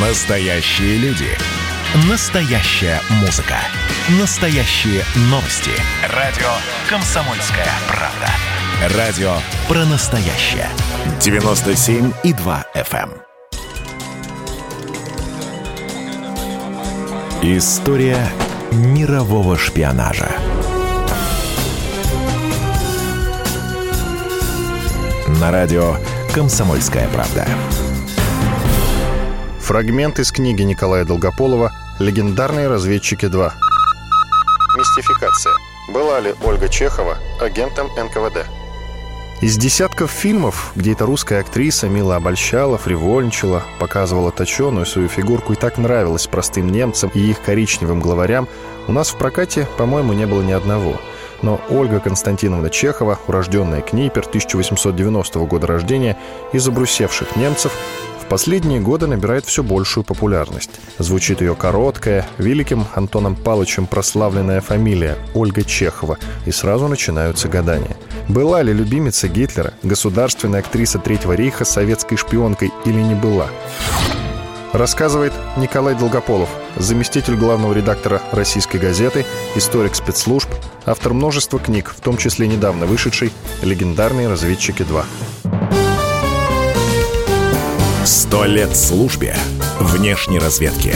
Настоящие люди. Настоящая музыка. Настоящие новости. Радио «Комсомольская правда». Радио про настоящее. 97,2 FM. эм. История мирового шпионажа. На радио «Комсомольская правда». Фрагмент из книги Николая Долгополова «Легендарные разведчики 2». Мистификация. Была ли Ольга Чехова агентом НКВД? Из десятков фильмов, где эта русская актриса мило обольщала, фривольничала, показывала точеную свою фигурку и так нравилась простым немцам и их коричневым главарям, у нас в прокате, по-моему, не было ни одного. Но Ольга Константиновна Чехова, урожденная Книпер, 1890 года рождения, из обрусевших немцев, последние годы набирает все большую популярность. Звучит ее короткая, великим Антоном Палычем прославленная фамилия Ольга Чехова, и сразу начинаются гадания. Была ли любимица Гитлера, государственная актриса Третьего рейха советской шпионкой или не была? Рассказывает Николай Долгополов, заместитель главного редактора «Российской газеты», историк спецслужб, автор множества книг, в том числе недавно вышедшей «Легендарные разведчики 2». Сто лет службе внешней разведки.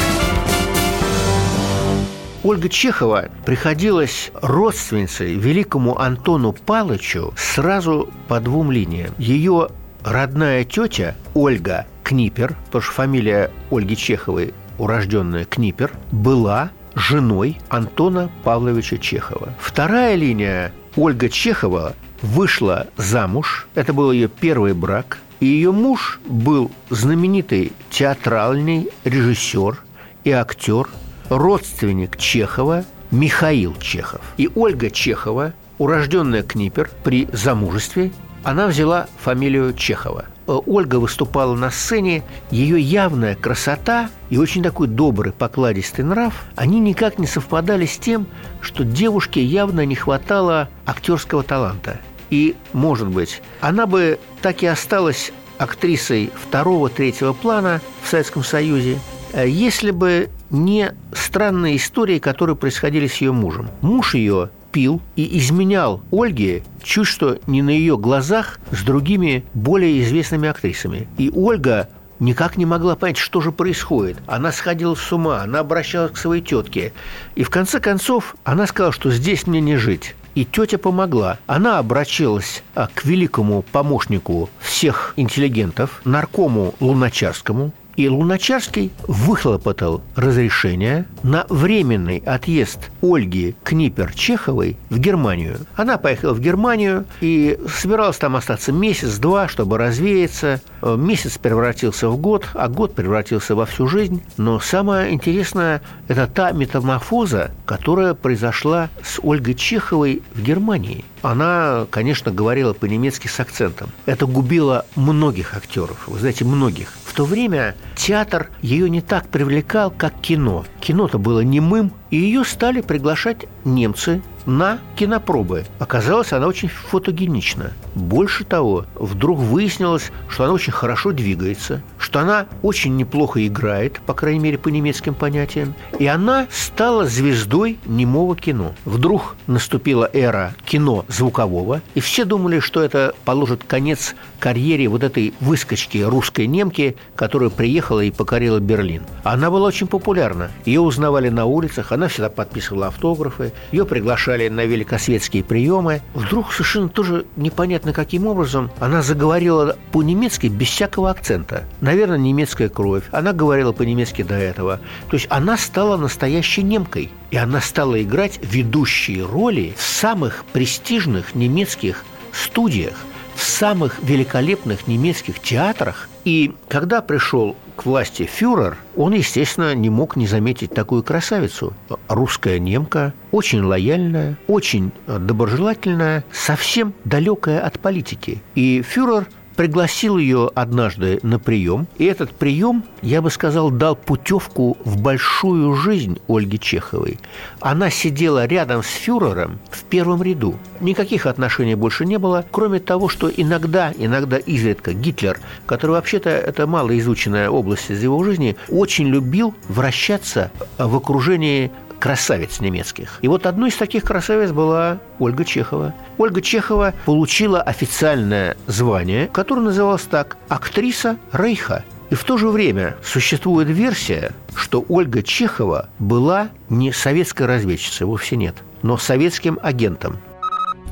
Ольга Чехова приходилась родственницей великому Антону Палычу сразу по двум линиям. Ее родная тетя Ольга Книпер, потому что фамилия Ольги Чеховой урожденная Книпер, была женой Антона Павловича Чехова. Вторая линия Ольга Чехова вышла замуж. Это был ее первый брак. И ее муж был знаменитый театральный режиссер и актер, родственник Чехова Михаил Чехов. И Ольга Чехова, урожденная Книпер, при замужестве, она взяла фамилию Чехова. Э, Ольга выступала на сцене, ее явная красота и очень такой добрый, покладистый нрав, они никак не совпадали с тем, что девушке явно не хватало актерского таланта. И, может быть, она бы так и осталась актрисой второго-третьего плана в Советском Союзе, э, если бы не странные истории, которые происходили с ее мужем. Муж ее пил и изменял Ольге чуть что не на ее глазах с другими более известными актрисами. И Ольга никак не могла понять, что же происходит. Она сходила с ума, она обращалась к своей тетке. И в конце концов она сказала, что здесь мне не жить. И тетя помогла. Она обратилась а, к великому помощнику всех интеллигентов, наркому Луначарскому, и Луначарский выхлопотал разрешение на временный отъезд Ольги Книпер-Чеховой в Германию. Она поехала в Германию и собиралась там остаться месяц-два, чтобы развеяться. Месяц превратился в год, а год превратился во всю жизнь. Но самое интересное – это та метаморфоза, которая произошла с Ольгой Чеховой в Германии. Она, конечно, говорила по-немецки с акцентом. Это губило многих актеров, вы знаете, многих. В то время театр ее не так привлекал, как кино. Кино-то было немым, и ее стали приглашать немцы на кинопробы. Оказалось, она очень фотогенична. Больше того, вдруг выяснилось, что она очень хорошо двигается, что она очень неплохо играет, по крайней мере, по немецким понятиям, и она стала звездой немого кино. Вдруг наступила эра кино звукового, и все думали, что это положит конец карьере вот этой выскочки русской немки, которая приехала и покорила Берлин. Она была очень популярна. Ее узнавали на улицах, она всегда подписывала автографы, ее приглашали на великосветские приемы. Вдруг совершенно тоже непонятно каким образом она заговорила по-немецки без всякого акцента. Наверное, немецкая кровь. Она говорила по-немецки до этого. То есть она стала настоящей немкой. И она стала играть ведущие роли в самых престижных немецких студиях в самых великолепных немецких театрах. И когда пришел к власти фюрер, он, естественно, не мог не заметить такую красавицу. Русская немка, очень лояльная, очень доброжелательная, совсем далекая от политики. И фюрер пригласил ее однажды на прием, и этот прием, я бы сказал, дал путевку в большую жизнь Ольги Чеховой. Она сидела рядом с фюрером в первом ряду. Никаких отношений больше не было, кроме того, что иногда, иногда изредка Гитлер, который вообще-то это малоизученная область из его жизни, очень любил вращаться в окружении красавиц немецких. И вот одной из таких красавиц была Ольга Чехова. Ольга Чехова получила официальное звание, которое называлось так «Актриса Рейха». И в то же время существует версия, что Ольга Чехова была не советской разведчицей, вовсе нет, но советским агентом.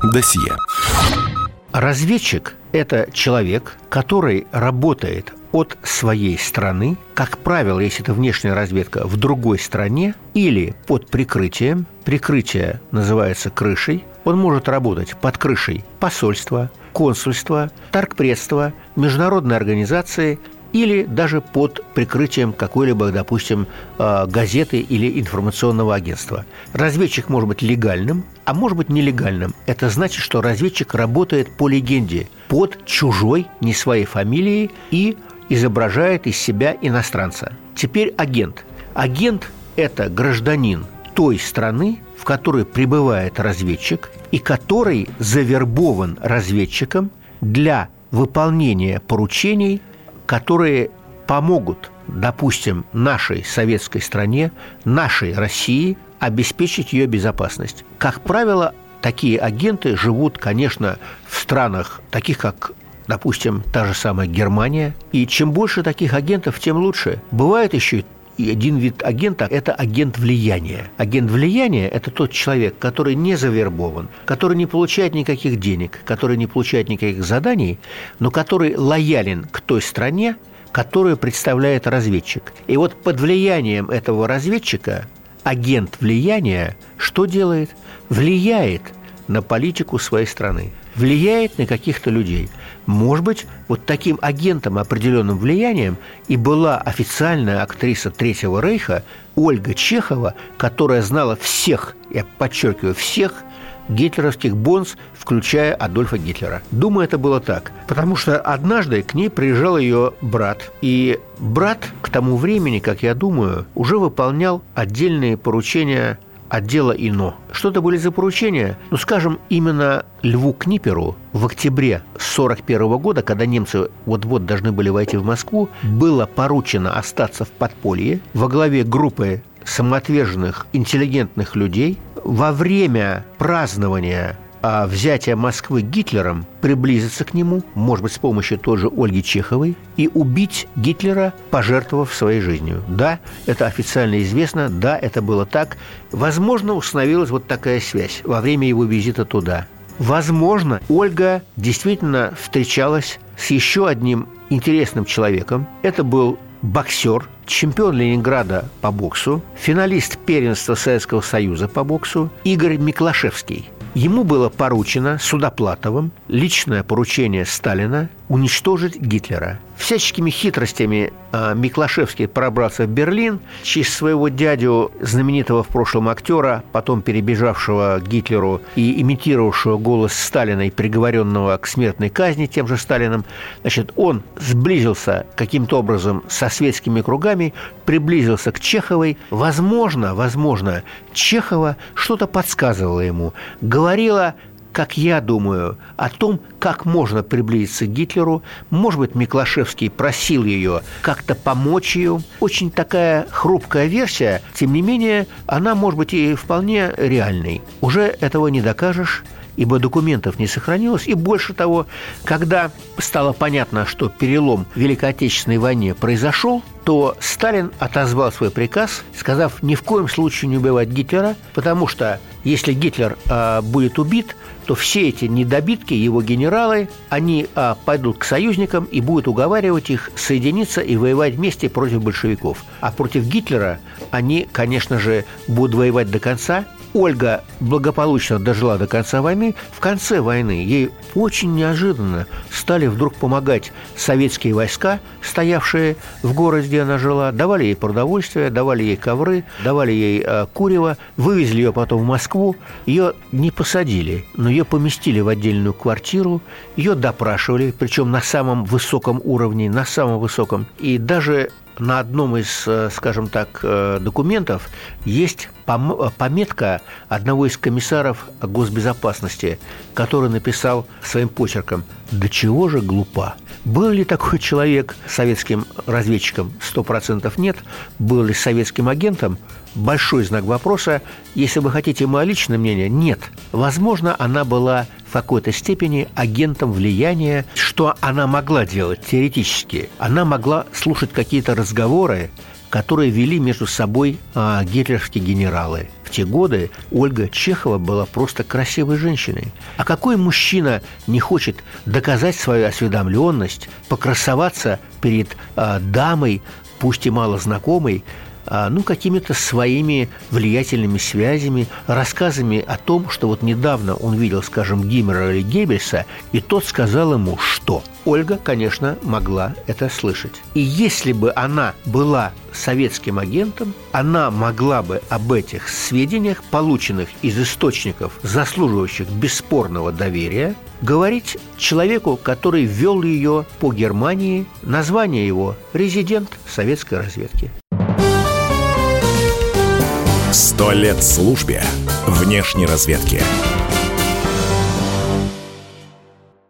Досье. Разведчик – это человек, который работает от своей страны, как правило, если это внешняя разведка, в другой стране или под прикрытием. Прикрытие называется крышей. Он может работать под крышей посольства, консульства, торгпредства, международной организации или даже под прикрытием какой-либо, допустим, э, газеты или информационного агентства. Разведчик может быть легальным, а может быть нелегальным. Это значит, что разведчик работает по легенде, под чужой, не своей фамилией и изображает из себя иностранца. Теперь агент. Агент – это гражданин той страны, в которой пребывает разведчик и который завербован разведчиком для выполнения поручений, которые помогут, допустим, нашей советской стране, нашей России обеспечить ее безопасность. Как правило, такие агенты живут, конечно, в странах, таких как допустим, та же самая Германия. И чем больше таких агентов, тем лучше. Бывает еще и один вид агента – это агент влияния. Агент влияния – это тот человек, который не завербован, который не получает никаких денег, который не получает никаких заданий, но который лоялен к той стране, которую представляет разведчик. И вот под влиянием этого разведчика агент влияния что делает? Влияет на политику своей страны влияет на каких-то людей. Может быть, вот таким агентом определенным влиянием и была официальная актриса Третьего Рейха Ольга Чехова, которая знала всех, я подчеркиваю, всех гитлеровских бонс, включая Адольфа Гитлера. Думаю, это было так. Потому что однажды к ней приезжал ее брат. И брат к тому времени, как я думаю, уже выполнял отдельные поручения отдела ИНО. Что это были за поручения? Ну, скажем, именно Льву Книперу в октябре 1941 года, когда немцы вот-вот должны были войти в Москву, было поручено остаться в подполье во главе группы самоотверженных, интеллигентных людей во время празднования а взятия Москвы Гитлером приблизиться к нему, может быть, с помощью той же Ольги Чеховой, и убить Гитлера, пожертвовав своей жизнью. Да, это официально известно, да, это было так. Возможно, установилась вот такая связь во время его визита туда. Возможно, Ольга действительно встречалась с еще одним интересным человеком. Это был боксер, чемпион Ленинграда по боксу, финалист первенства Советского Союза по боксу Игорь Миклашевский – Ему было поручено Судоплатовым личное поручение Сталина уничтожить Гитлера. Всяческими хитростями э, Миклашевский пробрался в Берлин через своего дядю, знаменитого в прошлом актера, потом перебежавшего к Гитлеру и имитировавшего голос Сталина и приговоренного к смертной казни тем же Сталином. Значит, он сблизился каким-то образом со светскими кругами, приблизился к Чеховой. Возможно, возможно, Чехова что-то подсказывала ему, говорила как я думаю, о том, как можно приблизиться к Гитлеру. Может быть, Миклашевский просил ее как-то помочь ее. Очень такая хрупкая версия, тем не менее, она может быть и вполне реальной. Уже этого не докажешь ибо документов не сохранилось. И больше того, когда стало понятно, что перелом в Великой Отечественной войне произошел, то Сталин отозвал свой приказ, сказав ни в коем случае не убивать Гитлера, потому что если Гитлер э, будет убит, то все эти недобитки, его генералы, они а, пойдут к союзникам и будут уговаривать их соединиться и воевать вместе против большевиков. А против Гитлера они, конечно же, будут воевать до конца Ольга благополучно дожила до конца войны. В конце войны ей очень неожиданно стали вдруг помогать советские войска, стоявшие в городе, где она жила, давали ей продовольствие, давали ей ковры, давали ей э, курево, вывезли ее потом в Москву. Ее не посадили, но ее поместили в отдельную квартиру, ее допрашивали, причем на самом высоком уровне, на самом высоком. И даже на одном из, э, скажем так, э, документов есть пометка одного из комиссаров госбезопасности, который написал своим почерком «До чего же глупа?» Был ли такой человек советским разведчиком? Сто процентов нет. Был ли советским агентом? Большой знак вопроса. Если вы хотите мое личное мнение, нет. Возможно, она была в какой-то степени агентом влияния. Что она могла делать теоретически? Она могла слушать какие-то разговоры, которые вели между собой а, гитлеровские генералы. В те годы Ольга Чехова была просто красивой женщиной. А какой мужчина не хочет доказать свою осведомленность, покрасоваться перед а, дамой, пусть и мало знакомой, ну, какими-то своими влиятельными связями, рассказами о том, что вот недавно он видел, скажем, Гиммера или Геббельса, и тот сказал ему, что Ольга, конечно, могла это слышать. И если бы она была советским агентом, она могла бы об этих сведениях, полученных из источников, заслуживающих бесспорного доверия, говорить человеку, который ввел ее по Германии, название его «резидент советской разведки». Сто лет службе внешней разведки.